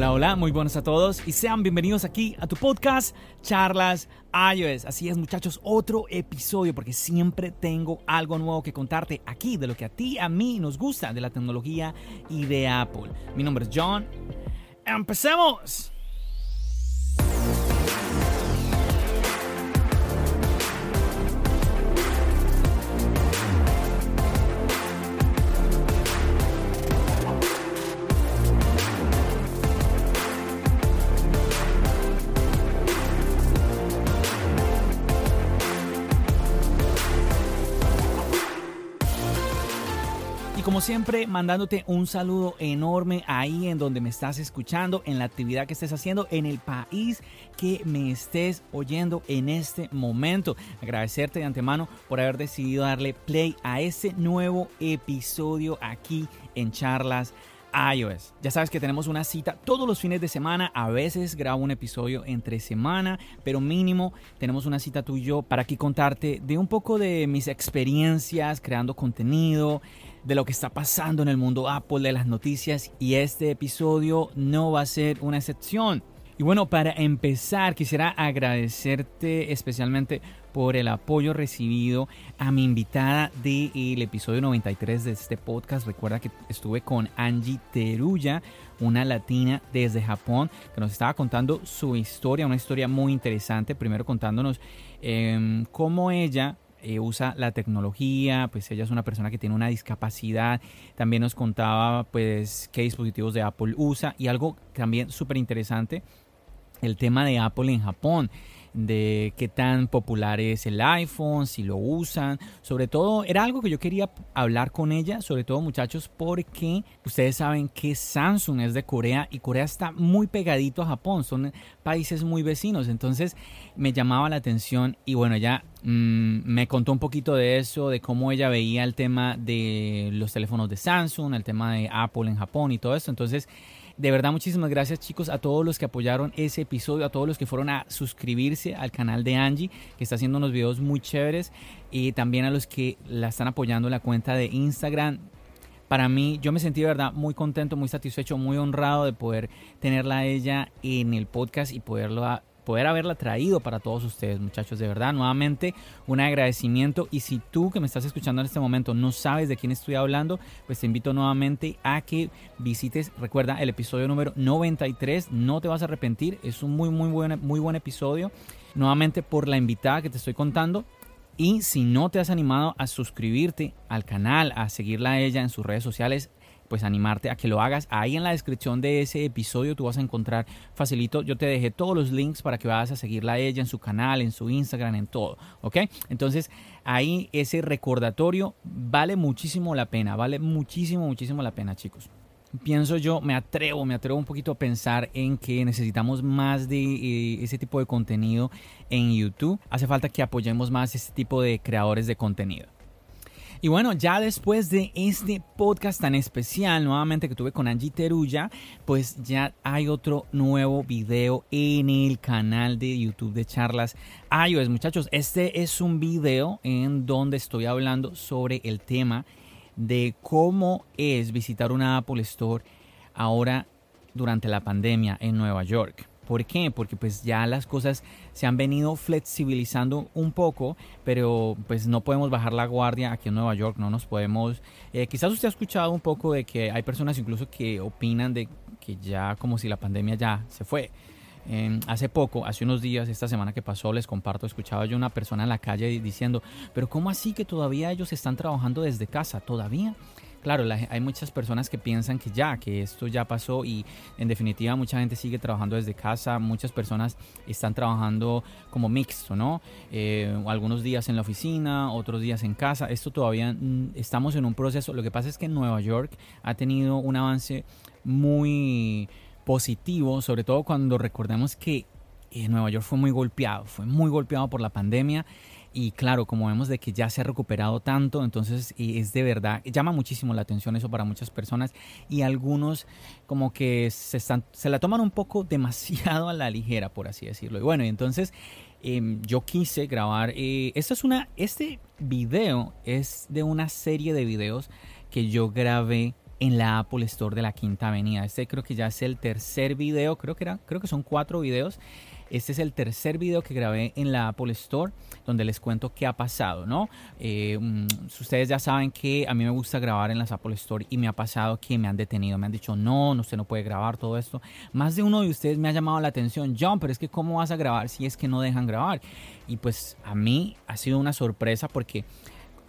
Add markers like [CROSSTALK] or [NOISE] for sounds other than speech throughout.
Hola, hola, muy buenos a todos y sean bienvenidos aquí a tu podcast Charlas iOS. Así es muchachos, otro episodio porque siempre tengo algo nuevo que contarte aquí de lo que a ti, a mí nos gusta de la tecnología y de Apple. Mi nombre es John. ¡Empecemos! Como siempre, mandándote un saludo enorme ahí en donde me estás escuchando, en la actividad que estés haciendo, en el país que me estés oyendo en este momento. Agradecerte de antemano por haber decidido darle play a este nuevo episodio aquí en Charlas iOS. Ya sabes que tenemos una cita todos los fines de semana. A veces grabo un episodio entre semana, pero mínimo tenemos una cita tú y yo para aquí contarte de un poco de mis experiencias creando contenido, de lo que está pasando en el mundo Apple, de las noticias y este episodio no va a ser una excepción. Y bueno, para empezar quisiera agradecerte especialmente por el apoyo recibido a mi invitada del episodio 93 de este podcast. Recuerda que estuve con Angie Teruya, una latina desde Japón, que nos estaba contando su historia, una historia muy interesante. Primero contándonos eh, cómo ella eh, usa la tecnología, pues ella es una persona que tiene una discapacidad, también nos contaba pues qué dispositivos de Apple usa. Y algo también súper interesante, el tema de Apple en Japón de qué tan popular es el iPhone, si lo usan. Sobre todo, era algo que yo quería hablar con ella, sobre todo muchachos, porque ustedes saben que Samsung es de Corea y Corea está muy pegadito a Japón, son países muy vecinos. Entonces me llamaba la atención y bueno, ya mm, me contó un poquito de eso, de cómo ella veía el tema de los teléfonos de Samsung, el tema de Apple en Japón y todo eso. Entonces, de verdad, muchísimas gracias chicos a todos los que apoyaron ese episodio, a todos los que fueron a suscribirse al canal de Angie, que está haciendo unos videos muy chéveres, y también a los que la están apoyando en la cuenta de Instagram. Para mí, yo me sentí de verdad muy contento, muy satisfecho, muy honrado de poder tenerla a ella en el podcast y poderlo poder haberla traído para todos ustedes, muchachos. De verdad, nuevamente un agradecimiento. Y si tú que me estás escuchando en este momento no sabes de quién estoy hablando, pues te invito nuevamente a que visites, recuerda, el episodio número 93. No te vas a arrepentir, es un muy, muy buen, muy buen episodio. Nuevamente por la invitada que te estoy contando. Y si no te has animado a suscribirte al canal, a seguirla ella en sus redes sociales, pues animarte a que lo hagas. Ahí en la descripción de ese episodio tú vas a encontrar facilito. Yo te dejé todos los links para que vayas a seguirla a ella en su canal, en su Instagram, en todo. ¿Ok? Entonces ahí ese recordatorio vale muchísimo la pena. Vale muchísimo, muchísimo la pena, chicos pienso yo, me atrevo, me atrevo un poquito a pensar en que necesitamos más de eh, ese tipo de contenido en YouTube. Hace falta que apoyemos más este tipo de creadores de contenido. Y bueno, ya después de este podcast tan especial nuevamente que tuve con Angie Teruya, pues ya hay otro nuevo video en el canal de YouTube de charlas iOS. Muchachos, este es un video en donde estoy hablando sobre el tema de cómo es visitar una Apple Store ahora durante la pandemia en Nueva York. ¿Por qué? Porque pues ya las cosas se han venido flexibilizando un poco, pero pues no podemos bajar la guardia aquí en Nueva York, no nos podemos... Eh, quizás usted ha escuchado un poco de que hay personas incluso que opinan de que ya como si la pandemia ya se fue. hace poco, hace unos días, esta semana que pasó, les comparto, escuchaba yo una persona en la calle diciendo, pero ¿cómo así que todavía ellos están trabajando desde casa? ¿Todavía? Claro, hay muchas personas que piensan que ya, que esto ya pasó y en definitiva mucha gente sigue trabajando desde casa, muchas personas están trabajando como mixto, ¿no? Eh, algunos días en la oficina, otros días en casa, esto todavía mm, estamos en un proceso, lo que pasa es que Nueva York ha tenido un avance muy positivo, sobre todo cuando recordemos que eh, Nueva York fue muy golpeado, fue muy golpeado por la pandemia y claro, como vemos de que ya se ha recuperado tanto, entonces es de verdad, llama muchísimo la atención eso para muchas personas y algunos como que se, están, se la toman un poco demasiado a la ligera, por así decirlo. Y bueno, entonces em, yo quise grabar, eh, es una, este video es de una serie de videos que yo grabé en la Apple Store de la Quinta Avenida. Este creo que ya es el tercer video, creo que era, creo que son cuatro videos este es el tercer video que grabé en la Apple Store donde les cuento qué ha pasado, ¿no? Eh, mm, ustedes ya saben que a mí me gusta grabar en las Apple Store y me ha pasado que me han detenido, me han dicho, no, no, usted no puede grabar todo esto. Más de uno de ustedes me ha llamado la atención, John, pero es que ¿cómo vas a grabar si es que no dejan grabar? Y pues a mí ha sido una sorpresa porque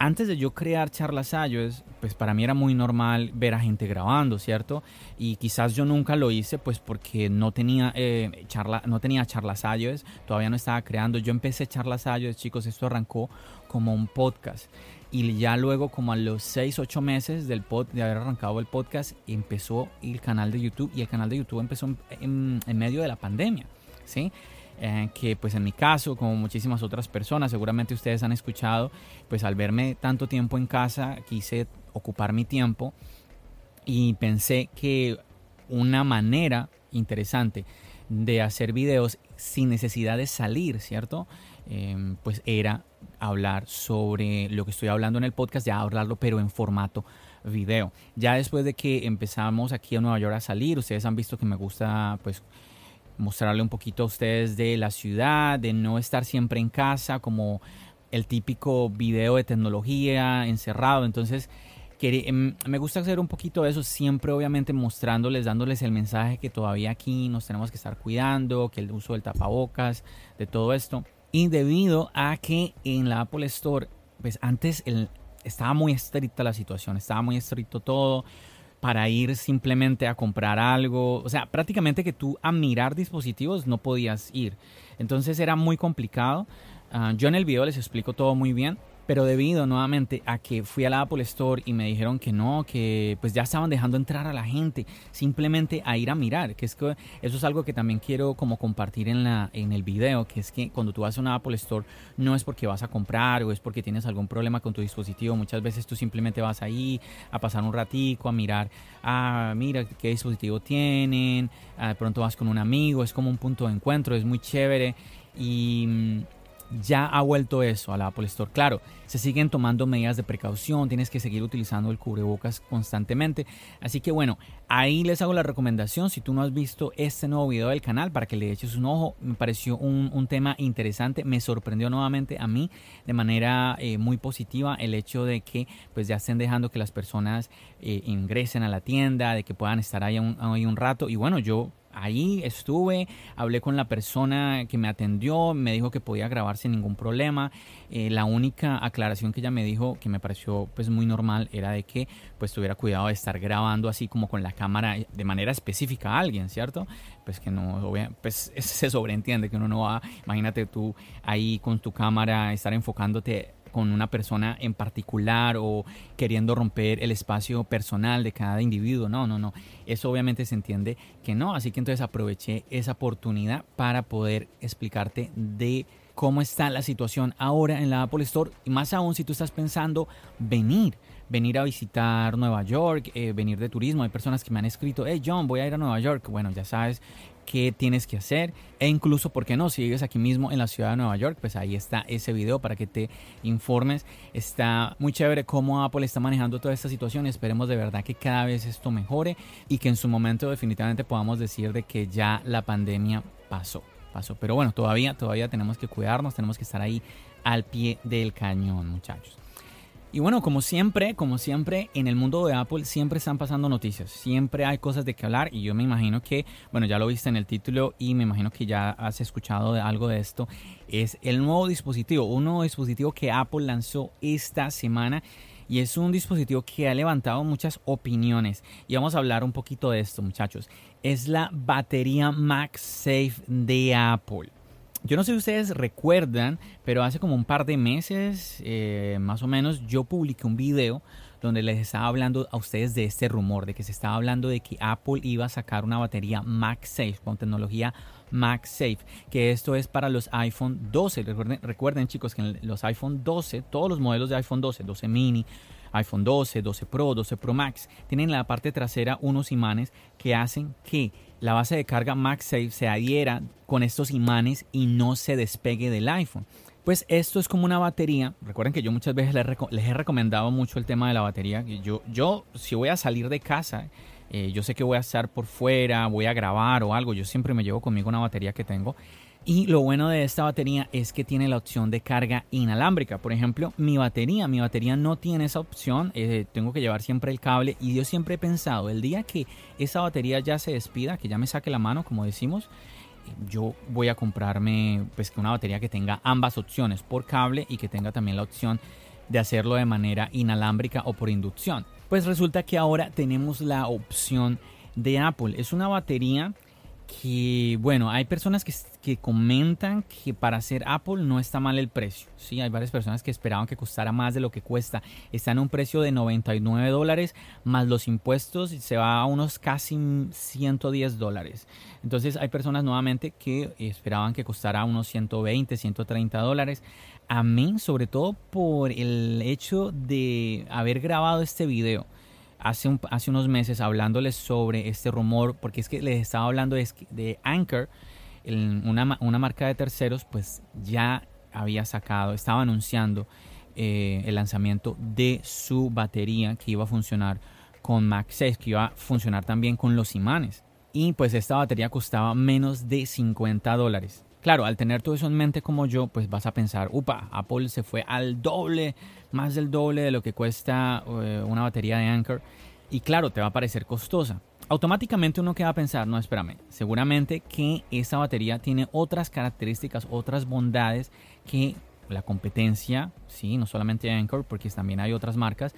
antes de yo crear charlas iOS, pues para mí era muy normal ver a gente grabando, ¿cierto? Y quizás yo nunca lo hice, pues porque no tenía, eh, charla, no tenía charlas iOS, todavía no estaba creando. Yo empecé charlas iOS, chicos, esto arrancó como un podcast. Y ya luego, como a los 6, 8 meses del pod, de haber arrancado el podcast, empezó el canal de YouTube. Y el canal de YouTube empezó en medio de la pandemia, ¿sí? Eh, que pues en mi caso, como muchísimas otras personas, seguramente ustedes han escuchado, pues al verme tanto tiempo en casa, quise ocupar mi tiempo y pensé que una manera interesante de hacer videos sin necesidad de salir, ¿cierto? Em, pues era hablar sobre lo que estoy hablando en el podcast, ya hablarlo, pero en formato video. Ya después de que empezamos aquí en Nueva York a salir, ustedes han visto que me gusta pues mostrarle un poquito a ustedes de la ciudad, de no estar siempre en casa como el típico video de tecnología encerrado. Entonces, em, me gusta hacer un poquito de eso, siempre obviamente mostrándoles, dándoles el mensaje que todavía aquí nos tenemos que estar cuidando, que el uso del tapabocas, de todo esto. Y debido a que en la Apple Store, pues antes estaba muy estricta la situación, estaba muy estricto todo para ir simplemente a comprar algo. O sea, prácticamente que tú a mirar dispositivos no podías ir. Entonces era muy complicado. Ah, yo en el video les explico todo muy bien pero debido nuevamente a que fui a la Apple Store y me dijeron que no, que pues ya estaban dejando entrar a la gente simplemente a ir a mirar, que es que eso es algo que también quiero como compartir en la en el video, que es que cuando tú vas a una Apple Store no es porque vas a comprar o es porque tienes algún problema con tu dispositivo, muchas veces tú simplemente vas ahí a pasar un ratico, a mirar, ah, mira qué dispositivo tienen, ah, de pronto vas con un amigo, es como un punto de encuentro, es muy chévere. Y mm, ya ha vuelto eso a la Apple Store. Claro, se siguen tomando medidas de precaución, tienes que seguir utilizando el cubrebocas constantemente. Así que bueno, ahí les hago la recomendación, si tú no has visto este nuevo video del canal, para que le eches un ojo, me pareció un, tema interesante, me sorprendió nuevamente a mí de manera eh, muy positiva el hecho de que pues ya estén dejando que las personas eh, ingresen a la tienda, de que puedan estar ahí ahí un rato. Y bueno, yo ahí estuve, hablé con la persona que me atendió, me dijo que podía grabar sin ningún problema. Eh, la única aclaración que ella me dijo, que me pareció pues muy normal, era de que pues tuviera cuidado de estar grabando así como con la cámara de manera específica a alguien, ¿cierto? Pues que no, pues [LAUGHS] se sobreentiende que uno no va, imagínate tú ahí con tu cámara, estar enfocándote con una persona en particular o queriendo romper el espacio personal de cada individuo. No, no, no. Eso obviamente se entiende que no. Así que entonces aproveché esa oportunidad para poder explicarte de cómo está la situación ahora en la Apple Store y más aún si tú estás pensando venir venir a visitar Nueva York, eh, venir de turismo. Hay personas que me han escrito, hey John, voy a ir a Nueva York. Bueno, ya sabes qué tienes que hacer e incluso, ¿por qué no? Si vives aquí mismo en la ciudad de Nueva York, pues ahí está ese video para que te informes. Está muy chévere cómo Apple está manejando toda esta situación. Esperemos de verdad que cada vez esto mejore y que en su momento definitivamente podamos decir de que ya la pandemia pasó. Pasó. Pero bueno, todavía, todavía tenemos que cuidarnos, tenemos que estar ahí al pie del cañón, muchachos. Y bueno, como siempre, como siempre, en el mundo de Apple siempre están pasando noticias, siempre hay cosas de que hablar y yo me imagino que, bueno, ya lo viste en el título y me imagino que ya has escuchado de algo de esto, es el nuevo dispositivo, un nuevo dispositivo que Apple lanzó esta semana y es un dispositivo que ha levantado muchas opiniones y vamos a hablar un poquito de esto muchachos. Es la batería MagSafe de Apple. Yo no sé si ustedes recuerdan, pero hace como un par de meses, eh, más o menos, yo publiqué un video donde les estaba hablando a ustedes de este rumor, de que se estaba hablando de que Apple iba a sacar una batería MagSafe con tecnología MagSafe, que esto es para los iPhone 12. Recuerden, recuerden chicos que en los iPhone 12, todos los modelos de iPhone 12, 12 mini, iPhone 12, 12 Pro, 12 Pro Max, tienen en la parte trasera unos imanes que hacen que la base de carga MagSafe se adhiera con estos imanes y no se despegue del iPhone. Pues esto es como una batería. Recuerden que yo muchas veces les, he recomendado mucho el tema de la batería. Yo, yo si voy a salir de casa, eh, yo sé que voy a estar por fuera, voy a grabar o algo. Yo siempre me llevo conmigo una batería que tengo. Y lo bueno de esta batería es que tiene la opción de carga inalámbrica. Por ejemplo, mi batería, mi batería no tiene esa opción. Eh, tengo que llevar siempre el cable. Y yo siempre he pensado, el día que esa batería ya se despida, que ya me saque la mano, como decimos, yo voy a comprarme pues una batería que tenga ambas opciones por cable y que tenga también la opción de hacerlo de manera inalámbrica o por inducción. Pues resulta que ahora tenemos la opción de Apple. Es una batería que, bueno, hay personas que, que, comentan que para hacer Apple no está mal el precio. Sí, hay varias personas que esperaban que costara más de lo que cuesta. Está en un precio de 99 dólares, más los impuestos se va a unos casi 110 dólares. Entonces hay personas nuevamente que esperaban que costara unos 120, 130 dólares. A mí, sobre todo por el hecho de haber grabado este video hace, hace unos meses hablándoles sobre este rumor, porque es que les estaba hablando de, Anchor, una, una, marca de terceros, pues ya había sacado, estaba anunciando eh, el lanzamiento de su batería que iba a funcionar con MagSafe, que iba a funcionar también con los imanes. Y pues esta batería costaba menos de 50 dólares. Claro, al tener todo eso en mente como yo, pues vas a pensar, upa, Apple se fue al doble, más del doble de lo que cuesta eh, una batería de Anchor. Y claro, te va a parecer costosa. Automáticamente uno queda a pensar, no, espérame, seguramente que esta batería tiene otras características, otras bondades que la competencia, sí, no solamente Anchor, porque también hay otras marcas,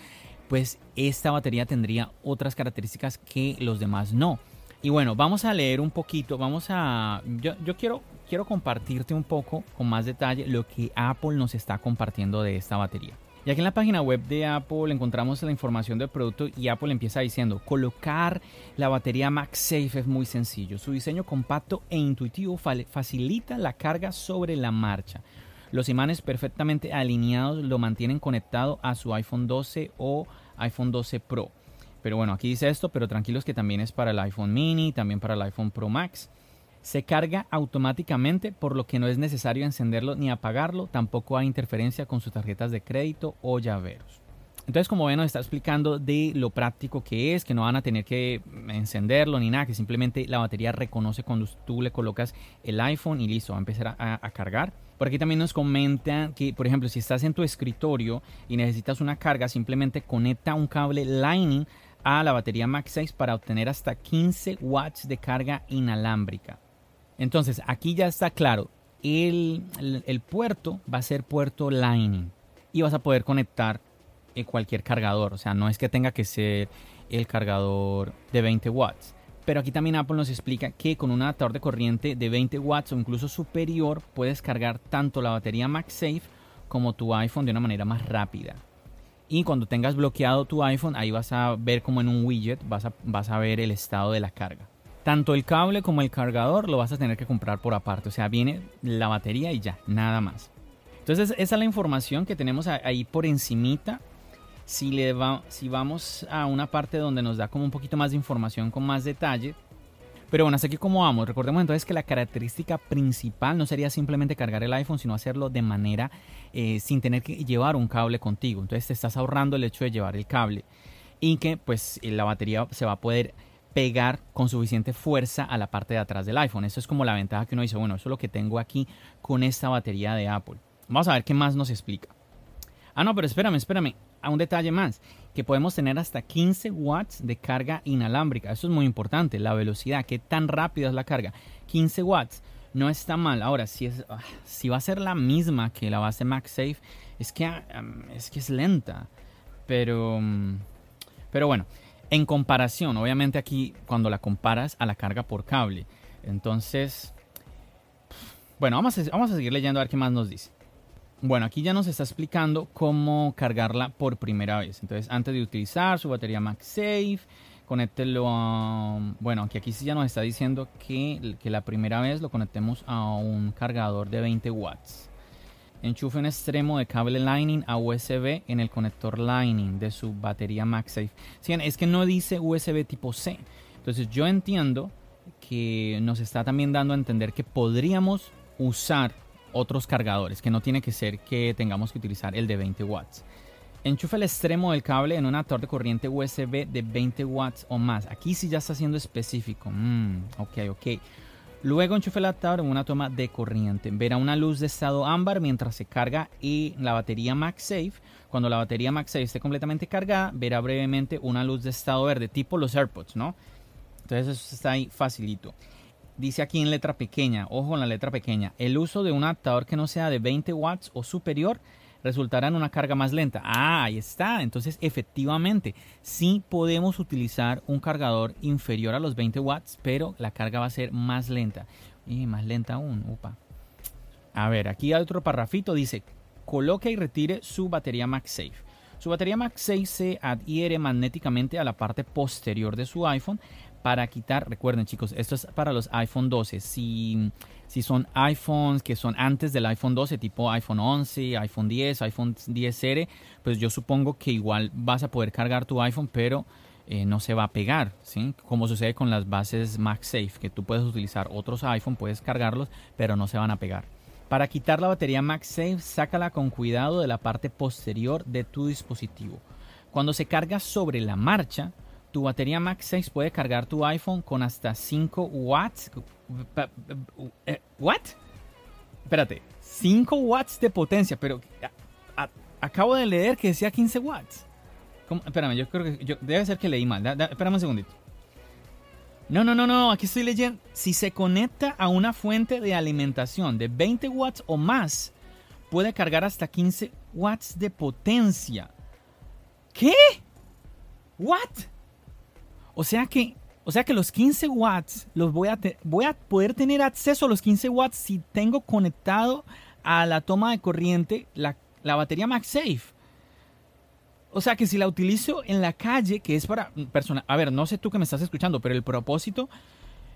pues esta batería tendría otras características que los demás no. Y bueno, vamos a leer un poquito, vamos a... Yo, yo quiero quiero compartirte un poco con más detalle lo que Apple nos está compartiendo de esta batería. Y aquí en la página web de Apple encontramos la información del producto y Apple empieza diciendo, colocar la batería MagSafe es muy sencillo. Su diseño compacto e intuitivo facilita la carga sobre la marcha. Los imanes perfectamente alineados lo mantienen conectado a su iPhone 12 o iPhone 12 Pro. Pero bueno, aquí dice esto, pero tranquilos que también es para el iPhone mini, también para el iPhone Pro Max. Se carga automáticamente por lo que no es necesario encenderlo ni apagarlo, tampoco hay interferencia con sus tarjetas de crédito o llaveros. Entonces, como ven, nos está explicando de lo práctico que es, que no van a tener que encenderlo ni nada, que simplemente la batería reconoce cuando tú le colocas el iPhone y listo, va a empezar a, cargar. Por aquí también nos comenta que, por ejemplo, si estás en tu escritorio y necesitas una carga, simplemente conecta un cable Lightning a la batería MagSafe para obtener hasta 15 watts de carga inalámbrica. Entonces, aquí ya está claro. El, puerto va a ser puerto Lightning y vas a poder conectar eh, cualquier cargador. O sea, no es que tenga que ser el cargador de 20 watts. Pero aquí también Apple nos explica que con un adaptador de corriente de 20 watts o incluso superior puedes cargar tanto la batería MagSafe como tu iPhone de una manera más rápida. Y cuando tengas bloqueado tu iPhone, ahí vas a ver como en un widget, vas a, vas a ver el estado de la carga tanto el cable como el cargador lo vas a tener que comprar por aparte. O sea, viene la batería y ya, nada más. Entonces, esa es la información que tenemos ahí por encimita. Si, le va, si vamos a una parte donde nos da como un poquito más de información con más detalle. Pero bueno, hasta aquí como vamos. Recordemos entonces que la característica principal no sería simplemente cargar el iPhone, sino hacerlo de manera eh, sin tener que llevar un cable contigo. Entonces te estás ahorrando el hecho de llevar el cable. Y que pues la batería se va a poder pegar con suficiente fuerza a la parte de atrás del iPhone. Eso es como la ventaja que uno dice, bueno, eso es lo que tengo aquí con esta batería de Apple. Vamos a ver qué más nos explica. Ah, no, pero espérame, espérame. A un detalle más, que podemos tener hasta 15 watts de carga inalámbrica. Eso es muy importante, la velocidad, qué tan rápida es la carga. 15 watts no está mal. Ahora, si, es, ah, si va a ser la misma que la base MagSafe, es que, es que es lenta. Pero, mm, pero bueno, en comparación, obviamente aquí cuando la comparas a la carga por cable. Entonces, bueno, vamos a, vamos a seguir leyendo a ver qué más nos dice. Bueno, aquí ya nos está explicando cómo cargarla por primera vez. Entonces, antes de utilizar su batería MagSafe, conéctelo a... Bueno, aquí, aquí sí ya nos está diciendo que, que la primera vez lo conectemos a un cargador de 20 watts. Enchufe un extremo de cable Lightning a USB en el conector Lightning de su batería MagSafe. Es que no dice USB tipo C. Entonces yo entiendo que nos está también dando a entender que podríamos usar otros cargadores, que no tiene que ser que tengamos que utilizar el de 20 watts. Enchufe el extremo del cable en un adaptador de corriente USB de 20 watts o más. Aquí sí ya está siendo específico. Mm, ok, ok. Luego enchufe el adaptador en una toma de corriente. Verá una luz de estado ámbar mientras se carga y la batería MagSafe. Cuando la batería MagSafe esté completamente cargada, verá brevemente una luz de estado verde, tipo los AirPods, ¿no? Entonces eso está ahí facilito dice aquí en letra pequeña, ojo en la letra pequeña, el uso de un adaptador que no sea de 20 watts o superior resultará en una carga más lenta. Ah, ahí está. Entonces, efectivamente, sí podemos utilizar un cargador inferior a los 20 watts, pero la carga va a ser más lenta. Y más lenta aún, upa. A ver, aquí hay otro parrafito, dice, coloque y retire su batería MagSafe. Su batería MagSafe se adhiere magnéticamente a la parte posterior de su iPhone para quitar, recuerden chicos, esto es para los iPhone 12. Si, si son iPhones que son antes del iPhone 12, tipo iPhone 11, iPhone 10, iPhone 10R, pues yo supongo que igual vas a poder cargar tu iPhone, pero eh, no se va a pegar, ¿sí? Como sucede con las bases MagSafe, que tú puedes utilizar otros iPhone, puedes cargarlos, pero no se van a pegar. Para quitar la batería MagSafe, sácala con cuidado de la parte posterior de tu dispositivo. Cuando se carga sobre la marcha, tu batería MagSafe puede cargar tu iPhone con hasta 5 watts. Eh, ¿What? Espérate, 5 watts de potencia, pero acabo de leer que decía 15 watts. Espérame, yo creo que debe ser que leí mal. espérame un segundito. No, no, no, no, aquí estoy leyendo. Si se conecta a una fuente de alimentación de 20 watts o más, puede cargar hasta 15 watts de potencia. ¿Qué? ¿What? O sea que, o sea que los 15 watts los voy a, voy a poder tener acceso a los 15 watts si tengo conectado a la toma de corriente la, la batería MagSafe. O sea que si la utilizo en la calle, que es para personas, a ver, no sé tú que me estás escuchando, pero el propósito,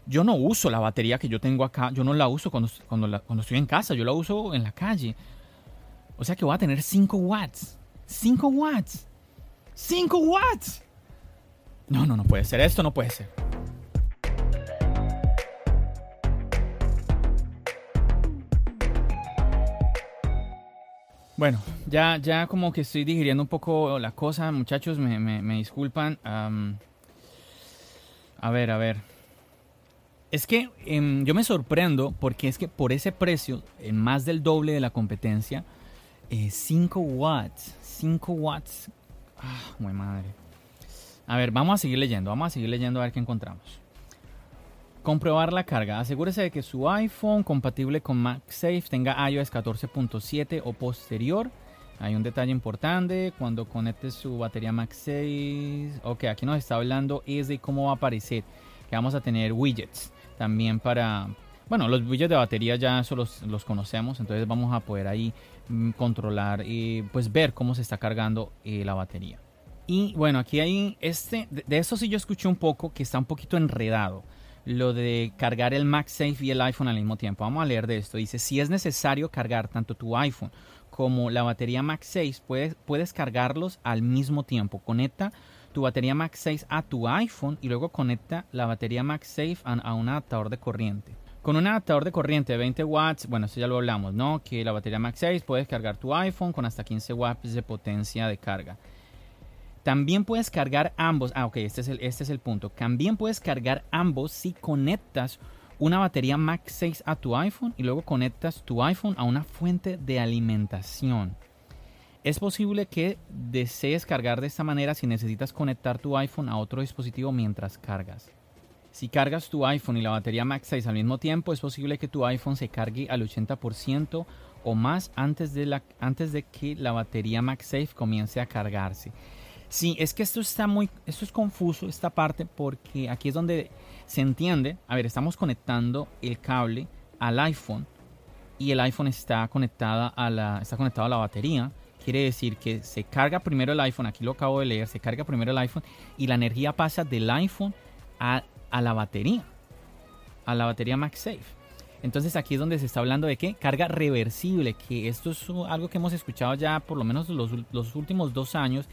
yo no uso la batería que yo tengo acá, yo no la uso cuando, cuando, cuando estoy en casa, yo la uso en la calle. O sea que voy a tener 5 watts. 5 watts. 5 watts. No, no, no puede ser. Esto no puede ser. Bueno, ya, ya como que estoy digiriendo un poco la cosa, muchachos, me, disculpan. a ver, a ver. Es que em, yo me sorprendo porque es que por ese precio, en más del doble de la competencia, 5 eh, watts, 5 watts. Ah, muy madre. A ver, vamos a seguir leyendo, vamos a seguir leyendo a ver qué encontramos. Comprobar la carga. Asegúrese de que su iPhone compatible con MagSafe tenga iOS 14.7 o posterior. Hay un detalle importante. Cuando conecte su batería MagSafe. Ok, aquí nos está hablando es de cómo va a aparecer. Que vamos a tener widgets también para. Bueno, los widgets de batería ya eso los, conocemos. Entonces vamos a poder ahí mm, controlar y pues ver cómo se está cargando eh, la batería. Y bueno, aquí hay este, de eso sí yo escuché un poco que está un poquito enredado. Lo de cargar el MagSafe y el iPhone al mismo tiempo. Vamos a leer de esto. Dice, si es necesario cargar tanto tu iPhone como la batería MagSafe, puedes, puedes cargarlos al mismo tiempo. Conecta tu batería MagSafe a tu iPhone y luego conecta la batería MagSafe a, a un adaptador de corriente. Con un adaptador de corriente de 20 watts, bueno, esto ya lo hablamos, ¿no? Que la batería MagSafe puedes cargar tu iPhone con hasta 15 watts de potencia de carga. También puedes cargar ambos. Ah, ok, este es, el, este es el punto. También puedes cargar ambos si conectas una batería MagSafe a tu iPhone y luego conectas tu iPhone a una fuente de alimentación. Es posible que desees cargar de esta manera si necesitas conectar tu iPhone a otro dispositivo mientras cargas. Si cargas tu iPhone y la batería MagSafe al mismo tiempo, es posible que tu iPhone se cargue al 80% o más antes de, la, antes de que la batería MagSafe comience a cargarse. Sí, es que esto está muy, esto es confuso esta parte porque aquí es donde se entiende. A ver, estamos conectando el cable al iPhone y el iPhone está conectada a la, está conectado a la batería. Quiere decir que se carga primero el iPhone, aquí lo acabo de leer, se carga primero el iPhone y la energía pasa del iPhone a, a la batería, a la batería MagSafe. Entonces aquí es donde se está hablando de qué? Carga reversible, que esto es algo que hemos escuchado ya por lo menos los, los últimos dos años,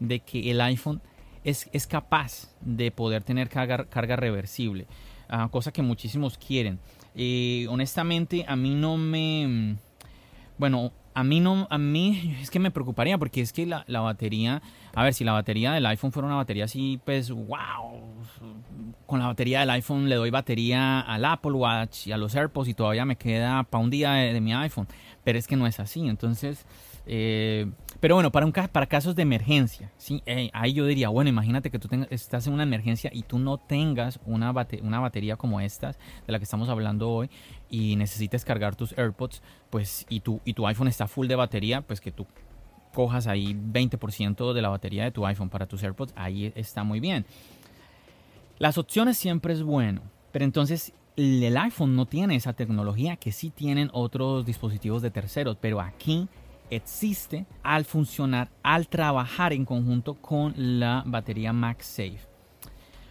de que el iPhone es, es capaz de poder tener carga, carga reversible, ah, cosa que muchísimos quieren. Eh, honestamente, a mí no me... Bueno, a mí no, a mí [LAUGHS] es que me preocuparía porque es que la, la, batería, a ver, si la batería del iPhone fuera una batería así, pues, wow, con la batería del iPhone le doy batería al Apple Watch y a los AirPods y todavía me queda para un día de, mi iPhone, pero es que no es así, entonces, eh, pero bueno, para, un, para casos de emergencia, ¿sí? ahí yo diría, bueno, imagínate que tú estás en una emergencia y tú no tengas una, una batería como estas, de la que estamos hablando hoy, y necesites cargar tus AirPods, pues, y tu, y tu iPhone está full de batería, pues que tú cojas ahí 20% de la batería de tu iPhone para tus AirPods, ahí está muy bien. Las opciones siempre es bueno, pero entonces el iPhone no tiene esa tecnología que sí tienen otros dispositivos de terceros, pero aquí existe al funcionar, al trabajar en conjunto con la batería MagSafe.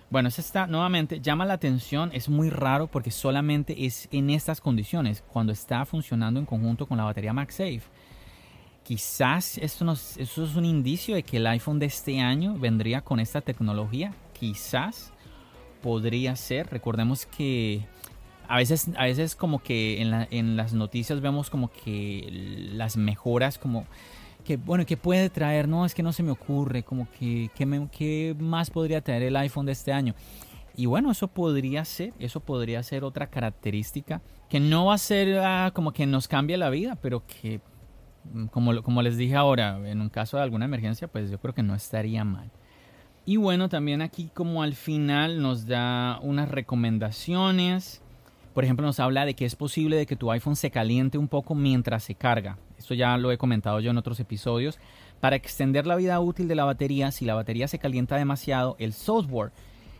Bueno, eso está nuevamente, llama la atención, es muy raro porque solamente es en estas condiciones, cuando está funcionando en conjunto con la batería MagSafe. Quizás esto, eso es un indicio de que el iPhone de este año vendría con esta tecnología, quizás podría ser. Recordemos que a veces, a veces como que en, en las noticias vemos como que las mejoras como que bueno, ¿qué puede traer? No, es que no se me ocurre, como que ¿qué, más podría traer el iPhone de este año? Y bueno, eso podría ser, eso podría ser otra característica que no va a ser ah, como que nos cambie la vida, pero que mm, como, como les dije ahora, en un caso de alguna emergencia, pues yo creo que no estaría mal. Y bueno, también aquí como al final nos da unas recomendaciones por ejemplo, nos habla de que es posible de que tu iPhone se caliente un poco mientras se carga. Esto ya lo he comentado yo en otros episodios. Para extender la vida útil de la batería, si la batería se calienta demasiado, el software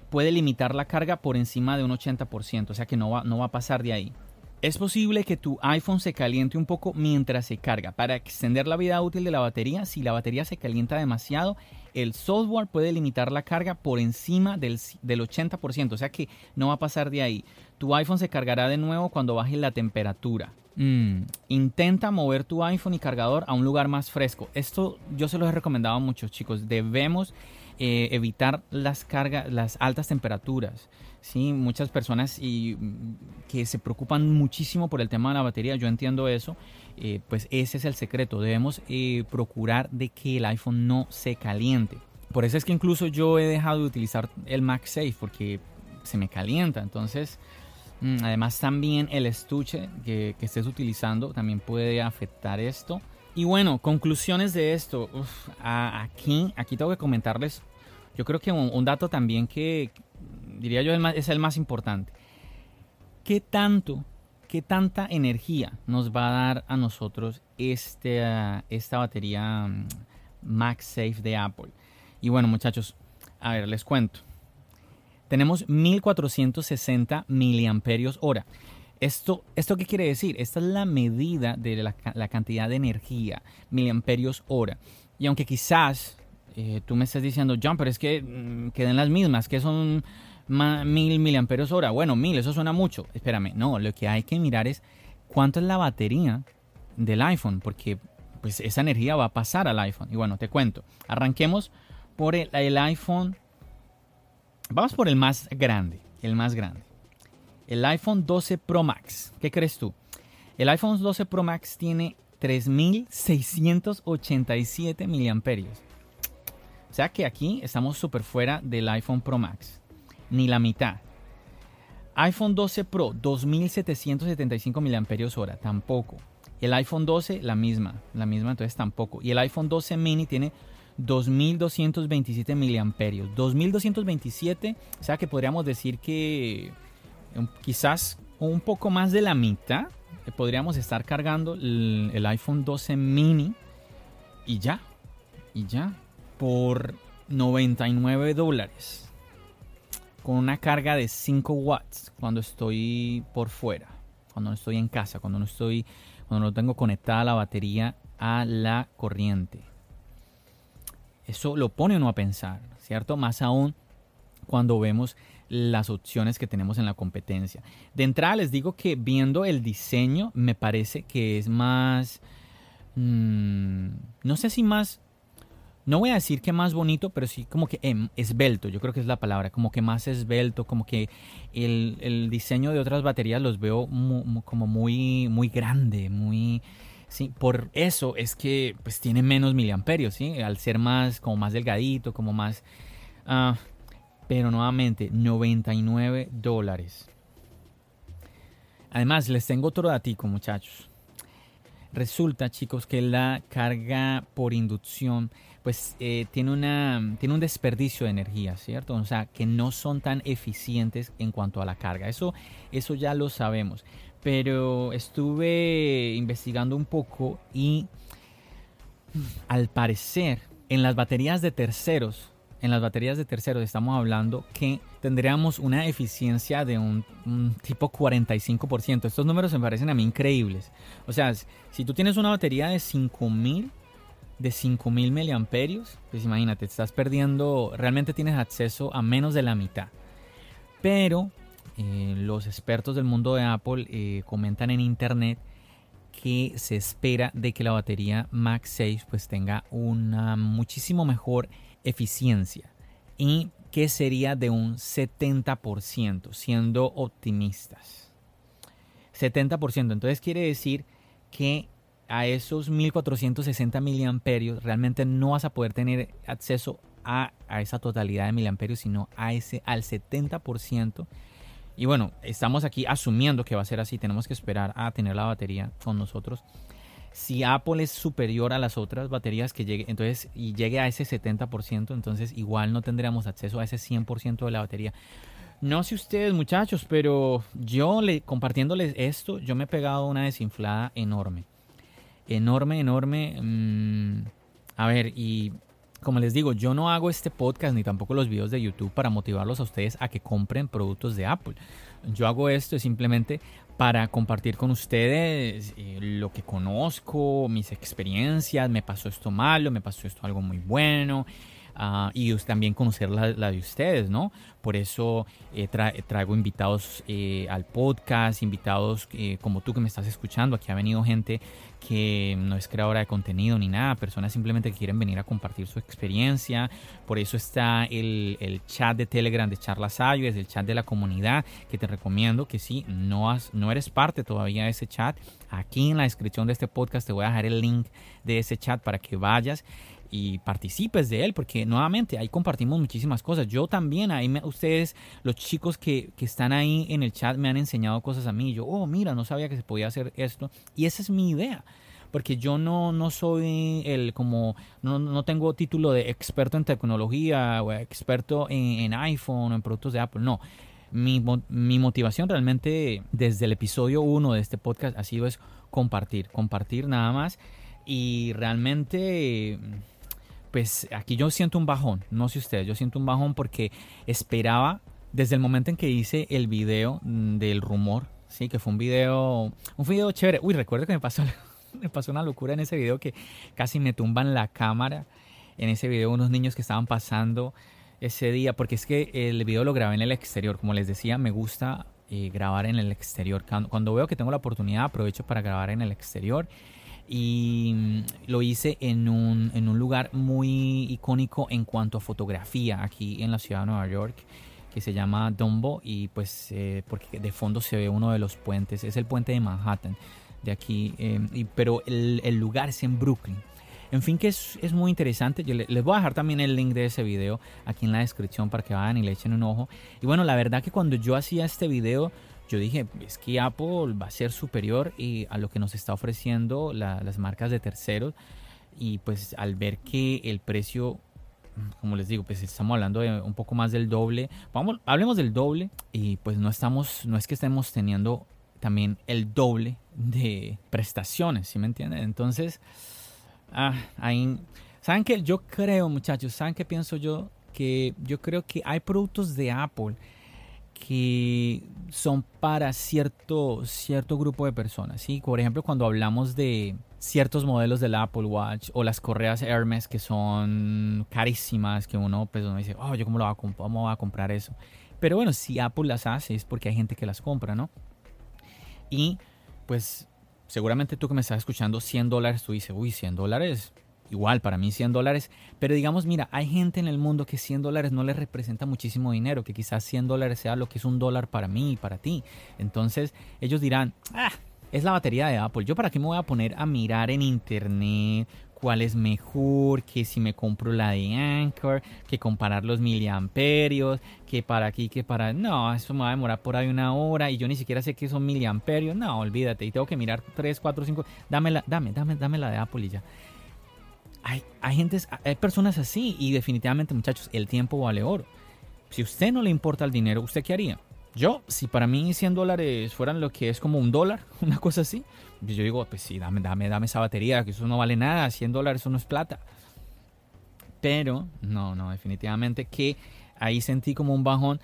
puede limitar la carga por encima de un 80%, o sea que no va, no va a pasar de ahí. Es posible que tu iPhone se caliente un poco mientras se carga. Para extender la vida útil de la batería, si la batería se calienta demasiado, el software puede limitar la carga por encima del, 80%, o sea que no va a pasar de ahí. Tu iPhone se cargará de nuevo cuando baje la temperatura. Mm, intenta mover tu iPhone y cargador a un lugar más fresco. Esto yo se lo he recomendado a muchos chicos. Debemos eh, evitar las cargas, las altas temperaturas. ¿Sí? Muchas personas y, mm, que se preocupan muchísimo por el tema de la batería, yo entiendo eso, eh, pues ese es el secreto, debemos eh, procurar de que el iPhone no se caliente. Por eso es que incluso yo he dejado de utilizar el MagSafe porque se me calienta, entonces... Mm, además también el estuche que, estés utilizando también puede afectar esto. Y bueno, conclusiones de esto. aquí, aquí tengo que comentarles, yo creo que un dato también que, diría yo, es el más importante. ¿Qué tanto, qué tanta energía nos va a dar a nosotros este, esta batería mm, MagSafe de Apple? Y bueno, muchachos, a ver, les cuento. Tenemos 1460 miliamperios hora. Esto, ¿Esto qué quiere decir? Esta es la medida de la, la cantidad de energía, miliamperios hora. Y aunque quizás eh, tú me estés diciendo, John, pero es que mm, queden las mismas, que son mil miliamperios. Bueno, mil, eso suena mucho. Espérame, no, lo que hay que mirar es cuánto es la batería del iPhone, porque pues esa energía va a pasar al iPhone. Y bueno, te cuento. Arranquemos por el, el iPhone. Vamos por el más grande, el más grande. El iPhone 12 Pro Max. ¿Qué crees tú? El iPhone 12 Pro Max tiene 3687 miliamperios. O sea que aquí estamos súper fuera del iPhone Pro Max ni la mitad. iPhone 12 Pro, 2775 mAh, tampoco. El iPhone 12, la misma, la misma, entonces tampoco. Y el iPhone 12 mini tiene 2227 mAh. 2227, o sea que podríamos decir que quizás un poco más de la mitad podríamos estar cargando el iPhone 12 mini y ya, y ya. Por 99 dólares con una carga de 5 watts cuando estoy por fuera, cuando no estoy en casa, cuando no estoy, cuando no tengo conectada la batería a la corriente. Eso lo pone uno a pensar, ¿cierto? Más aún cuando vemos las opciones que tenemos en la competencia. De entrada les digo que viendo el diseño me parece que es más, mm, no sé si más no voy a decir que más bonito, pero sí como que em, esbelto, yo creo que es la palabra, como que más esbelto, como que el, diseño de otras baterías los veo como muy, muy grande, muy... Sí, por eso es que pues tiene menos miliamperios, ¿sí? Al ser más, como más delgadito, como más... Ah, pero nuevamente, 99 dólares. Además, les tengo otro datico, muchachos. Resulta, chicos, que la carga por inducción pues eh, tiene, una, tiene un desperdicio de energía, ¿cierto? O sea, que no son tan eficientes en cuanto a la carga. Eso, eso ya lo sabemos. Pero estuve investigando un poco y al parecer en las baterías de terceros, en las baterías de terceros estamos hablando que tendríamos una eficiencia de un, tipo 45%. Estos números me parecen a mí increíbles. O sea, si tú tienes una batería de 5000 de 5000 miliamperios, pues imagínate, estás perdiendo, realmente tienes acceso a menos de la mitad. Pero eh, los expertos del mundo de Apple eh, comentan en internet que se espera de que la batería Max 6 pues tenga una muchísimo mejor eficiencia y que sería de un 70% siendo optimistas. 70%, entonces quiere decir que a esos 1460 miliamperios, realmente no vas a poder tener acceso a, esa totalidad de miliamperios, sino a ese al 70%. Y bueno, estamos aquí asumiendo que va a ser así, tenemos que esperar a tener la batería con nosotros. Si Apple es superior a las otras baterías que llegue, entonces y llegue a ese 70%, entonces igual no tendríamos acceso a ese 100% de la batería. No sé ustedes, muchachos, pero yo le, compartiéndoles esto, yo me he pegado una desinflada enorme enorme, enorme. Mm, a ver, y como les digo, yo no hago este podcast ni tampoco los videos de YouTube para motivarlos a ustedes a que compren productos de Apple. Yo hago esto simplemente para compartir con ustedes eh, lo que conozco, mis experiencias, me pasó esto malo, me pasó esto algo muy bueno. Uh, y también conocer la, de ustedes, ¿no? Por eso eh, traigo invitados eh, al podcast, invitados como tú que me estás escuchando. Aquí ha venido gente que no es creadora de contenido ni nada, personas simplemente que quieren venir a compartir su experiencia. Por eso está el, chat de Telegram de Charlas es el chat de la comunidad, que te recomiendo que si no, has, no eres parte todavía de ese chat, aquí en la descripción de este podcast te voy a dejar el link de ese chat para que vayas y participes de él, porque nuevamente ahí compartimos muchísimas cosas. Yo también, ahí ustedes, los chicos que, que, están ahí en el chat, me han enseñado cosas a mí. Yo, oh, mira, no sabía que se podía hacer esto. Y esa es mi idea. Porque yo no, no soy el como, no, no tengo título de experto en tecnología o experto en, iPhone o en productos de Apple. No, mi, mi, motivación realmente desde el episodio 1 de este podcast ha sido es compartir, compartir nada más. Y realmente pues aquí yo siento un bajón, no sé ustedes, yo siento un bajón porque esperaba desde el momento en que hice el video mm, del rumor, sí, que fue un video, un video chévere. Uy, recuerdo que me pasó, [LAUGHS] me pasó una locura en ese video que casi me tumban la cámara. En ese video unos niños que estaban pasando ese día, porque es que el video lo grabé en el exterior, como les decía, me gusta eh, grabar en el exterior. Cuando veo que tengo la oportunidad, aprovecho para grabar en el exterior y mm, lo hice en un, en un lugar muy icónico en cuanto a fotografía aquí en la ciudad de Nueva York que se llama Dumbo y pues eh, porque de fondo se ve uno de los puentes, es el puente de Manhattan de aquí, em, pero el, el, lugar es en Brooklyn. En fin, que es, es muy interesante. Yo les voy a dejar también el link de ese video aquí en la descripción para que vayan y le echen un ojo. Y bueno, la verdad que cuando yo hacía este video, yo dije, es que Apple va a ser superior y a lo que nos está ofreciendo las marcas de terceros. Y pues al ver que el precio, como les digo, pues estamos hablando de un poco más del doble. Vamos, hablemos del doble y pues no estamos, no es que estemos teniendo también el doble de prestaciones, ¿sí me entienden? Entonces, ah, ahí ¿Saben qué? Yo creo, muchachos, ¿saben qué pienso yo? Que yo creo que hay productos de Apple que son para cierto, cierto grupo de personas. ¿sí? Por ejemplo, cuando hablamos de ciertos modelos del Apple Watch o las correas Hermes que son carísimas, que uno, pues, uno dice, oh, yo cómo, lo voy a cómo a comprar eso. Pero bueno, si Apple las hace es porque hay gente que las compra, ¿no? Y pues seguramente tú que me estás escuchando 100 dólares, tú dices, uy, 100 dólares, igual para mí 100 dólares, pero digamos, mira, hay gente en el mundo que 100 dólares no le representa muchísimo dinero, que quizás 100 dólares sea lo que es un dólar para mí y para ti. Entonces ellos dirán, ah, es la batería de Apple, yo para qué me voy a poner a mirar en internet cuál es mejor, que si me compro la de Anchor, que comparar los miliamperios, que para aquí, que para... No, eso me va a demorar por ahí una hora y yo ni siquiera sé qué son miliamperios. No, olvídate, y tengo que mirar 3, 4, 5... Dame la, dame, dame, dame la de Apple y ya hay, hay, hay personas así y definitivamente muchachos, el tiempo vale oro. Si a usted no le importa el dinero, ¿usted qué haría? Yo, si para mí 100 dólares fueran lo que es como un dólar, [LAUGHS] una cosa así, pues yo digo, pues sí, dame, dame, dame esa batería, que eso no vale nada, 100 dólares eso no es plata. Pero, no, no, definitivamente que ahí sentí como un bajón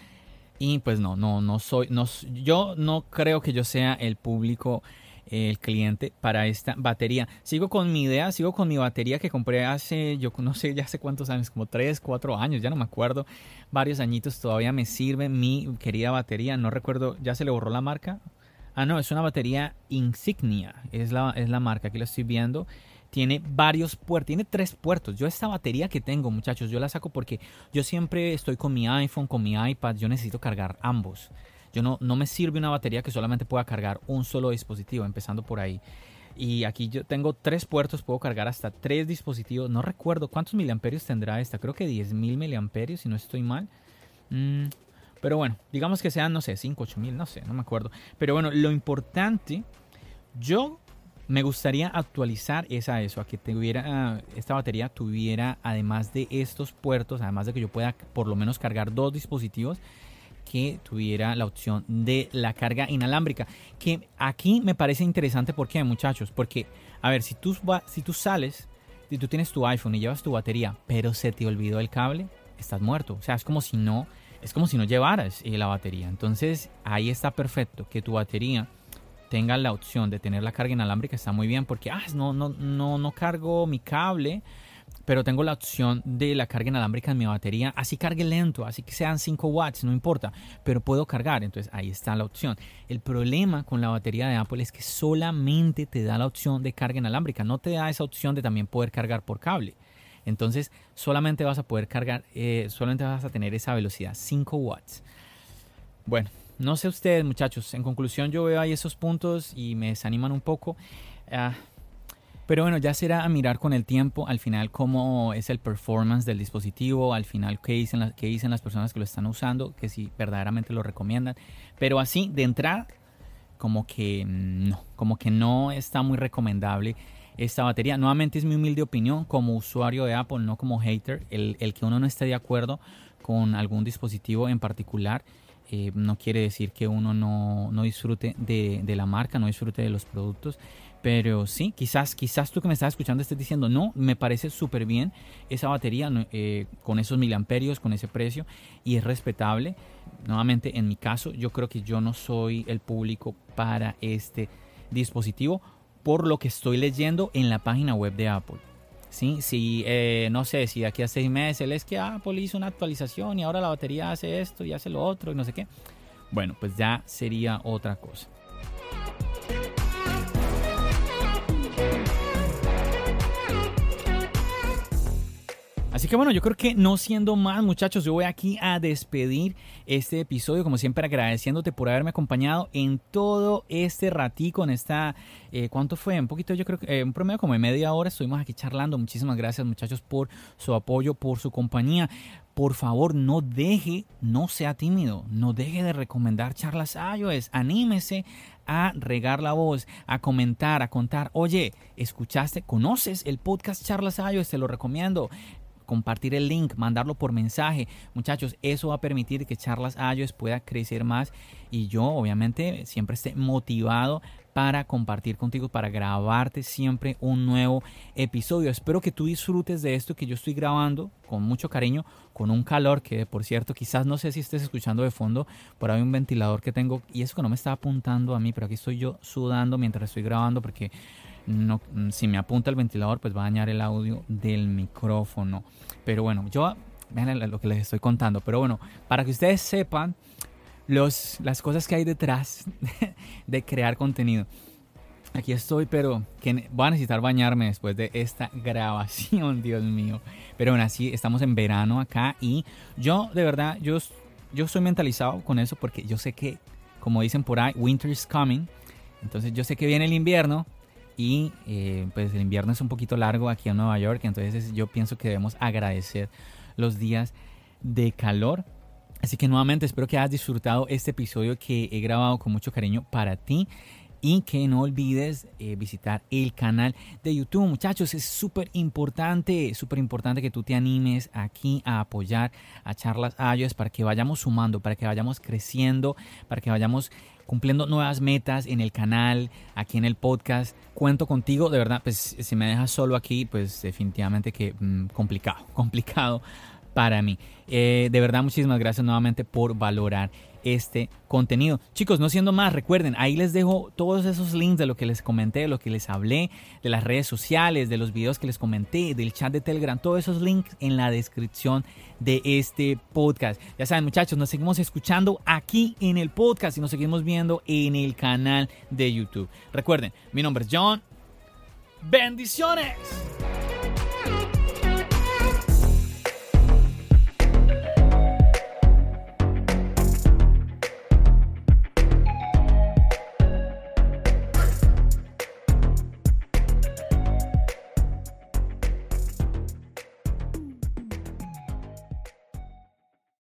y pues no, no, no soy, no, yo no creo que yo sea el público el cliente para esta batería. Sigo con mi idea, sigo con mi batería que compré hace, yo no sé, ya hace cuántos años, como 3, 4 años, ya no me acuerdo, varios añitos, todavía me sirve mi querida batería, no recuerdo, ya se le borró la marca. Ah, no, es una batería Insignia, es la, es la marca, aquí la estoy viendo tiene varios puertos, tiene tres puertos. Yo esta batería que tengo, muchachos, yo la saco porque yo siempre estoy con mi iPhone, con mi iPad, yo necesito cargar ambos. Yo no, no me sirve una batería que solamente pueda cargar un solo dispositivo, empezando por ahí. Y aquí yo tengo tres puertos, puedo cargar hasta tres dispositivos. No recuerdo cuántos miliamperios tendrá esta. Creo que 10.000 miliamperios, si no estoy mal. Mm, pero bueno, digamos que sean, no sé, 5, 8 mil, no sé, no me acuerdo. Pero bueno, lo importante, yo me gustaría actualizar esa eso, a que tuviera, esta batería tuviera, además de estos puertos, además de que yo pueda por lo menos cargar dos dispositivos, que tuviera la opción de la carga inalámbrica. Que aquí me parece interesante, ¿por qué, muchachos? Porque, a ver, si tú, si tú sales, si tú tienes tu iPhone y llevas tu batería, pero se te olvidó el cable, estás muerto. O sea, es como si no, es como si no llevaras eh, la batería. Entonces, ahí está perfecto que tu batería tenga la opción de tener la carga inalámbrica, está muy bien porque, ah, no, no, no, no cargo mi cable pero tengo la opción de la carga inalámbrica en mi batería, así cargue lento, así que sean 5 watts, no importa, pero puedo cargar, entonces ahí está la opción. El problema con la batería de Apple es que solamente te da la opción de carga inalámbrica, no te da esa opción de también poder cargar por cable. Entonces solamente vas a poder cargar, eh, solamente vas a tener esa velocidad, 5 watts. Bueno, no sé ustedes muchachos, en conclusión yo veo ahí esos puntos y me desaniman un poco. Ah, pero bueno, ya será a mirar con el tiempo al final cómo es el performance del dispositivo, al final qué dicen, qué dicen las personas que lo están usando, que si verdaderamente lo recomiendan. Pero así, de entrada, como que no, como que no está muy recomendable esta batería. Nuevamente es mi humilde opinión como usuario de Apple, no como hater. El, que uno no esté de acuerdo con algún dispositivo en particular. Eh, no quiere decir que uno no, no disfrute de, de, la marca, no disfrute de los productos. Pero sí, quizás, quizás tú que me estás escuchando estés diciendo, no, me parece súper bien esa batería eh, con esos miliamperios, con ese precio, y es respetable. Nuevamente, en mi caso, yo creo que yo no soy el público para este dispositivo por lo que estoy leyendo en la página web de Apple. ¿sí? Si, eh, no sé, si de aquí a seis meses es que Apple hizo una actualización y ahora la batería hace esto y hace lo otro y no sé qué. Bueno, pues ya sería otra cosa. Así que bueno, yo creo que no siendo más muchachos, yo voy aquí a despedir este episodio, como siempre agradeciéndote por haberme acompañado en todo este ratico, en esta, eh, ¿cuánto fue? Un poquito, yo creo que eh, un promedio como de media hora, estuvimos aquí charlando. Muchísimas gracias muchachos por su apoyo, por su compañía. Por favor, no deje, no sea tímido, no deje de recomendar charlas iOS, anímese a regar la voz, a comentar, a contar, oye, ¿escuchaste? ¿Conoces el podcast Charlas iOS? Te lo recomiendo compartir el link, mandarlo por mensaje. Muchachos, eso va a permitir que Charlas iOS pueda crecer más y yo obviamente siempre esté motivado para compartir contigo, para grabarte siempre un nuevo episodio. Espero que tú disfrutes de esto que yo estoy grabando con mucho cariño, con un calor que por cierto quizás no sé si estés escuchando de fondo, por ahí un ventilador que tengo y eso que no me está apuntando a mí, pero aquí estoy yo sudando mientras estoy grabando porque no, si me apunta el ventilador pues va a dañar el audio del micrófono. Pero bueno, yo vean lo que les estoy contando, pero bueno, para que ustedes sepan los, las cosas que hay detrás [LAUGHS] de crear contenido. Aquí estoy, pero que voy a necesitar bañarme después de esta [LAUGHS] grabación, Dios mío. Pero bueno, así estamos en verano acá y yo de verdad, yo, yo estoy mentalizado con eso porque yo sé que, como dicen por ahí, winter is coming. Entonces yo sé que viene el invierno y eh, pues el invierno es un poquito largo aquí en Nueva York. Entonces yo pienso que debemos agradecer los días de calor Así que nuevamente espero que hayas disfrutado este episodio que he grabado con mucho cariño para ti. Y que no olvides eh, visitar el canal de YouTube. Muchachos, es súper importante, súper importante que tú te animes aquí a apoyar a Charlas iOS para que vayamos sumando, para que vayamos creciendo, para que vayamos cumpliendo nuevas metas en el canal, aquí en el podcast. Cuento contigo, de verdad, pues si me dejas solo aquí, pues definitivamente que mm, complicado, [LAUGHS] complicado para mí. Eh, de verdad, muchísimas gracias nuevamente por valorar este contenido. Chicos, no siendo más, recuerden, ahí les dejo todos esos links de lo que les comenté, de lo que les hablé, de las redes sociales, de los videos que les comenté, del chat de Telegram, todos esos links en la descripción de este podcast. Ya saben, muchachos, nos seguimos escuchando aquí en el podcast y nos seguimos viendo en el canal de YouTube. Recuerden, mi nombre es John. Bendiciones.